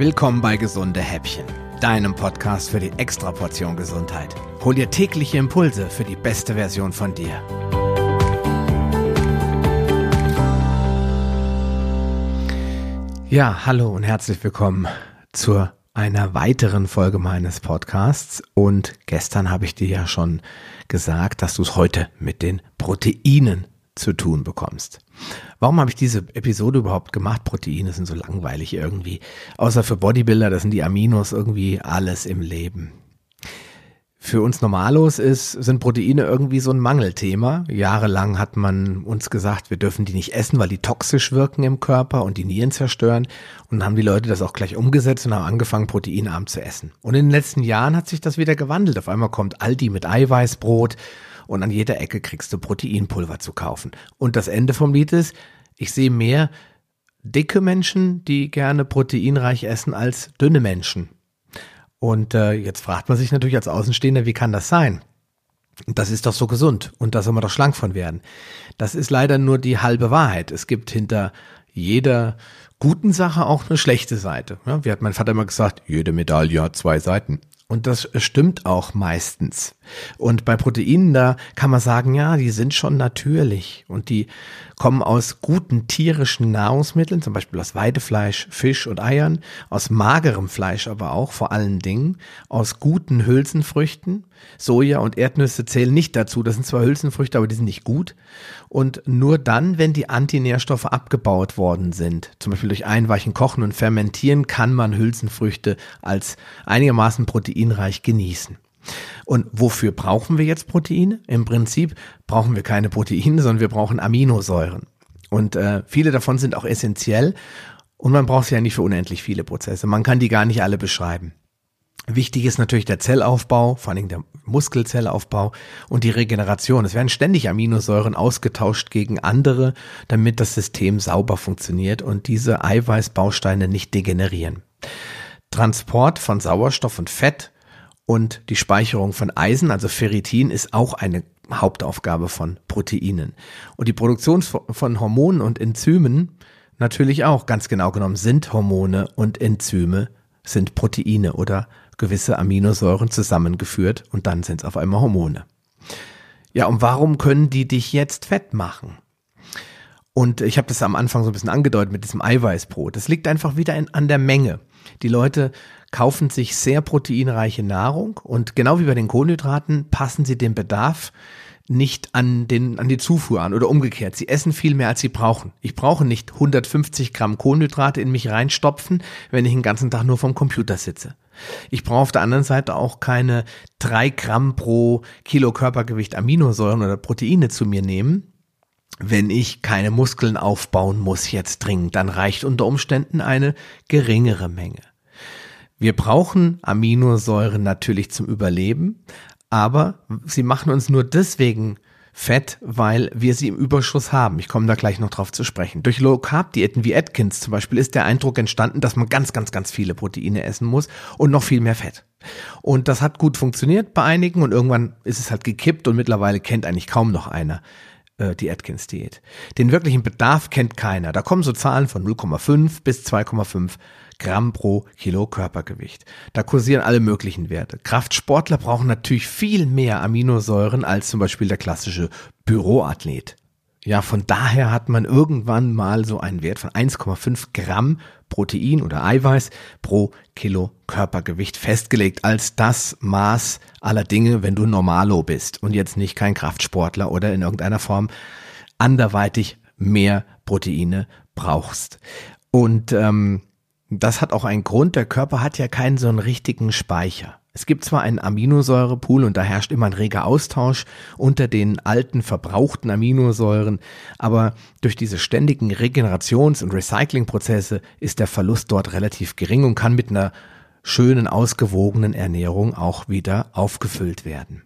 Willkommen bei Gesunde Häppchen, deinem Podcast für die Extraportion Gesundheit. Hol dir tägliche Impulse für die beste Version von dir. Ja, hallo und herzlich willkommen zu einer weiteren Folge meines Podcasts. Und gestern habe ich dir ja schon gesagt, dass du es heute mit den Proteinen zu tun bekommst. Warum habe ich diese Episode überhaupt gemacht? Proteine sind so langweilig irgendwie. Außer für Bodybuilder, das sind die Aminos irgendwie alles im Leben für uns Normalos ist, sind Proteine irgendwie so ein Mangelthema. Jahrelang hat man uns gesagt, wir dürfen die nicht essen, weil die toxisch wirken im Körper und die Nieren zerstören. Und dann haben die Leute das auch gleich umgesetzt und haben angefangen, proteinarm zu essen. Und in den letzten Jahren hat sich das wieder gewandelt. Auf einmal kommt Aldi mit Eiweißbrot und an jeder Ecke kriegst du Proteinpulver zu kaufen. Und das Ende vom Lied ist, ich sehe mehr dicke Menschen, die gerne proteinreich essen, als dünne Menschen. Und äh, jetzt fragt man sich natürlich als Außenstehender, wie kann das sein? Das ist doch so gesund und da soll man doch schlank von werden. Das ist leider nur die halbe Wahrheit. Es gibt hinter jeder guten Sache auch eine schlechte Seite. Ja, wie hat mein Vater immer gesagt, jede Medaille hat zwei Seiten. Und das stimmt auch meistens. Und bei Proteinen, da kann man sagen, ja, die sind schon natürlich und die kommen aus guten tierischen Nahrungsmitteln, zum Beispiel aus Weidefleisch, Fisch und Eiern, aus magerem Fleisch aber auch vor allen Dingen, aus guten Hülsenfrüchten. Soja und Erdnüsse zählen nicht dazu. Das sind zwar Hülsenfrüchte, aber die sind nicht gut. Und nur dann, wenn die Antinährstoffe abgebaut worden sind, zum Beispiel durch Einweichen, Kochen und Fermentieren, kann man Hülsenfrüchte als einigermaßen proteinreich genießen. Und wofür brauchen wir jetzt Proteine? Im Prinzip brauchen wir keine Proteine, sondern wir brauchen Aminosäuren. Und äh, viele davon sind auch essentiell. Und man braucht sie ja nicht für unendlich viele Prozesse. Man kann die gar nicht alle beschreiben. Wichtig ist natürlich der Zellaufbau, vor allem der Muskelzellaufbau und die Regeneration. Es werden ständig Aminosäuren ausgetauscht gegen andere, damit das System sauber funktioniert und diese Eiweißbausteine nicht degenerieren. Transport von Sauerstoff und Fett und die Speicherung von Eisen, also Ferritin, ist auch eine Hauptaufgabe von Proteinen. Und die Produktion von Hormonen und Enzymen natürlich auch ganz genau genommen sind Hormone und Enzyme sind Proteine oder gewisse Aminosäuren zusammengeführt und dann sind es auf einmal Hormone. Ja, und warum können die dich jetzt fett machen? Und ich habe das am Anfang so ein bisschen angedeutet mit diesem Eiweißbrot. Das liegt einfach wieder in, an der Menge. Die Leute kaufen sich sehr proteinreiche Nahrung und genau wie bei den Kohlenhydraten passen sie den Bedarf nicht an, den, an die Zufuhr an oder umgekehrt. Sie essen viel mehr, als sie brauchen. Ich brauche nicht 150 Gramm Kohlenhydrate in mich reinstopfen, wenn ich den ganzen Tag nur vom Computer sitze. Ich brauche auf der anderen Seite auch keine drei Gramm pro Kilo Körpergewicht Aminosäuren oder Proteine zu mir nehmen, wenn ich keine Muskeln aufbauen muss jetzt dringend. Dann reicht unter Umständen eine geringere Menge. Wir brauchen Aminosäuren natürlich zum Überleben, aber sie machen uns nur deswegen fett, weil wir sie im Überschuss haben. Ich komme da gleich noch drauf zu sprechen. Durch Low Carb Diäten wie Atkins zum Beispiel ist der Eindruck entstanden, dass man ganz, ganz, ganz viele Proteine essen muss und noch viel mehr Fett. Und das hat gut funktioniert bei einigen und irgendwann ist es halt gekippt und mittlerweile kennt eigentlich kaum noch einer äh, die Atkins-Diät. Den wirklichen Bedarf kennt keiner. Da kommen so Zahlen von 0,5 bis 2,5 Gramm pro Kilo Körpergewicht. Da kursieren alle möglichen Werte. Kraftsportler brauchen natürlich viel mehr Aminosäuren als zum Beispiel der klassische Büroathlet. Ja, von daher hat man irgendwann mal so einen Wert von 1,5 Gramm Protein oder Eiweiß pro Kilo Körpergewicht festgelegt als das Maß aller Dinge, wenn du Normalo bist und jetzt nicht kein Kraftsportler oder in irgendeiner Form anderweitig mehr Proteine brauchst. Und ähm, das hat auch einen Grund, der Körper hat ja keinen so einen richtigen Speicher. Es gibt zwar einen Aminosäurepool und da herrscht immer ein reger Austausch unter den alten verbrauchten Aminosäuren, aber durch diese ständigen Regenerations- und Recyclingprozesse ist der Verlust dort relativ gering und kann mit einer schönen, ausgewogenen Ernährung auch wieder aufgefüllt werden.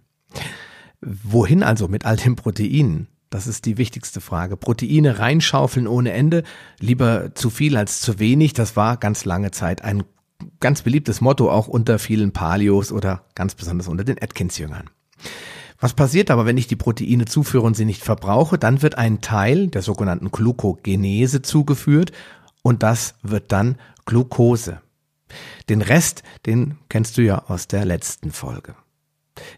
Wohin also mit all den Proteinen? Das ist die wichtigste Frage. Proteine reinschaufeln ohne Ende, lieber zu viel als zu wenig. Das war ganz lange Zeit ein ganz beliebtes Motto auch unter vielen Palios oder ganz besonders unter den Atkins-Jüngern. Was passiert aber, wenn ich die Proteine zuführe und sie nicht verbrauche? Dann wird ein Teil der sogenannten Glucogenese zugeführt und das wird dann Glucose. Den Rest, den kennst du ja aus der letzten Folge.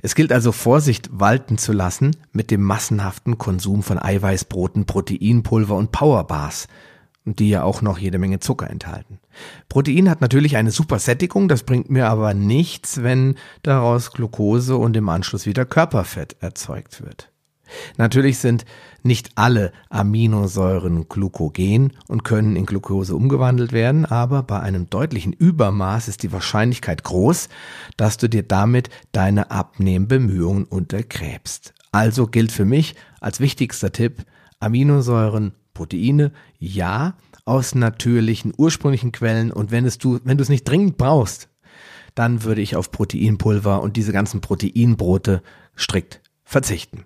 Es gilt also Vorsicht walten zu lassen mit dem massenhaften Konsum von Eiweißbroten, Proteinpulver und Powerbars, die ja auch noch jede Menge Zucker enthalten. Protein hat natürlich eine super Sättigung, das bringt mir aber nichts, wenn daraus Glucose und im Anschluss wieder Körperfett erzeugt wird. Natürlich sind nicht alle Aminosäuren glukogen und können in Glucose umgewandelt werden, aber bei einem deutlichen Übermaß ist die Wahrscheinlichkeit groß, dass du dir damit deine Abnehmbemühungen untergräbst. Also gilt für mich als wichtigster Tipp, Aminosäuren, Proteine, ja, aus natürlichen, ursprünglichen Quellen und wenn es du, wenn du es nicht dringend brauchst, dann würde ich auf Proteinpulver und diese ganzen Proteinbrote strikt verzichten.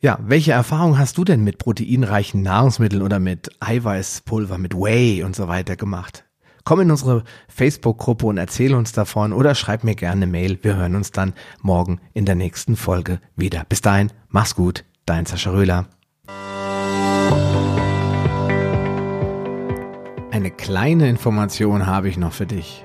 Ja, welche Erfahrung hast du denn mit proteinreichen Nahrungsmitteln oder mit Eiweißpulver, mit Whey und so weiter gemacht? Komm in unsere Facebook-Gruppe und erzähl uns davon oder schreib mir gerne eine Mail. Wir hören uns dann morgen in der nächsten Folge wieder. Bis dahin, mach's gut, dein Sascha Röhler. Eine kleine Information habe ich noch für dich.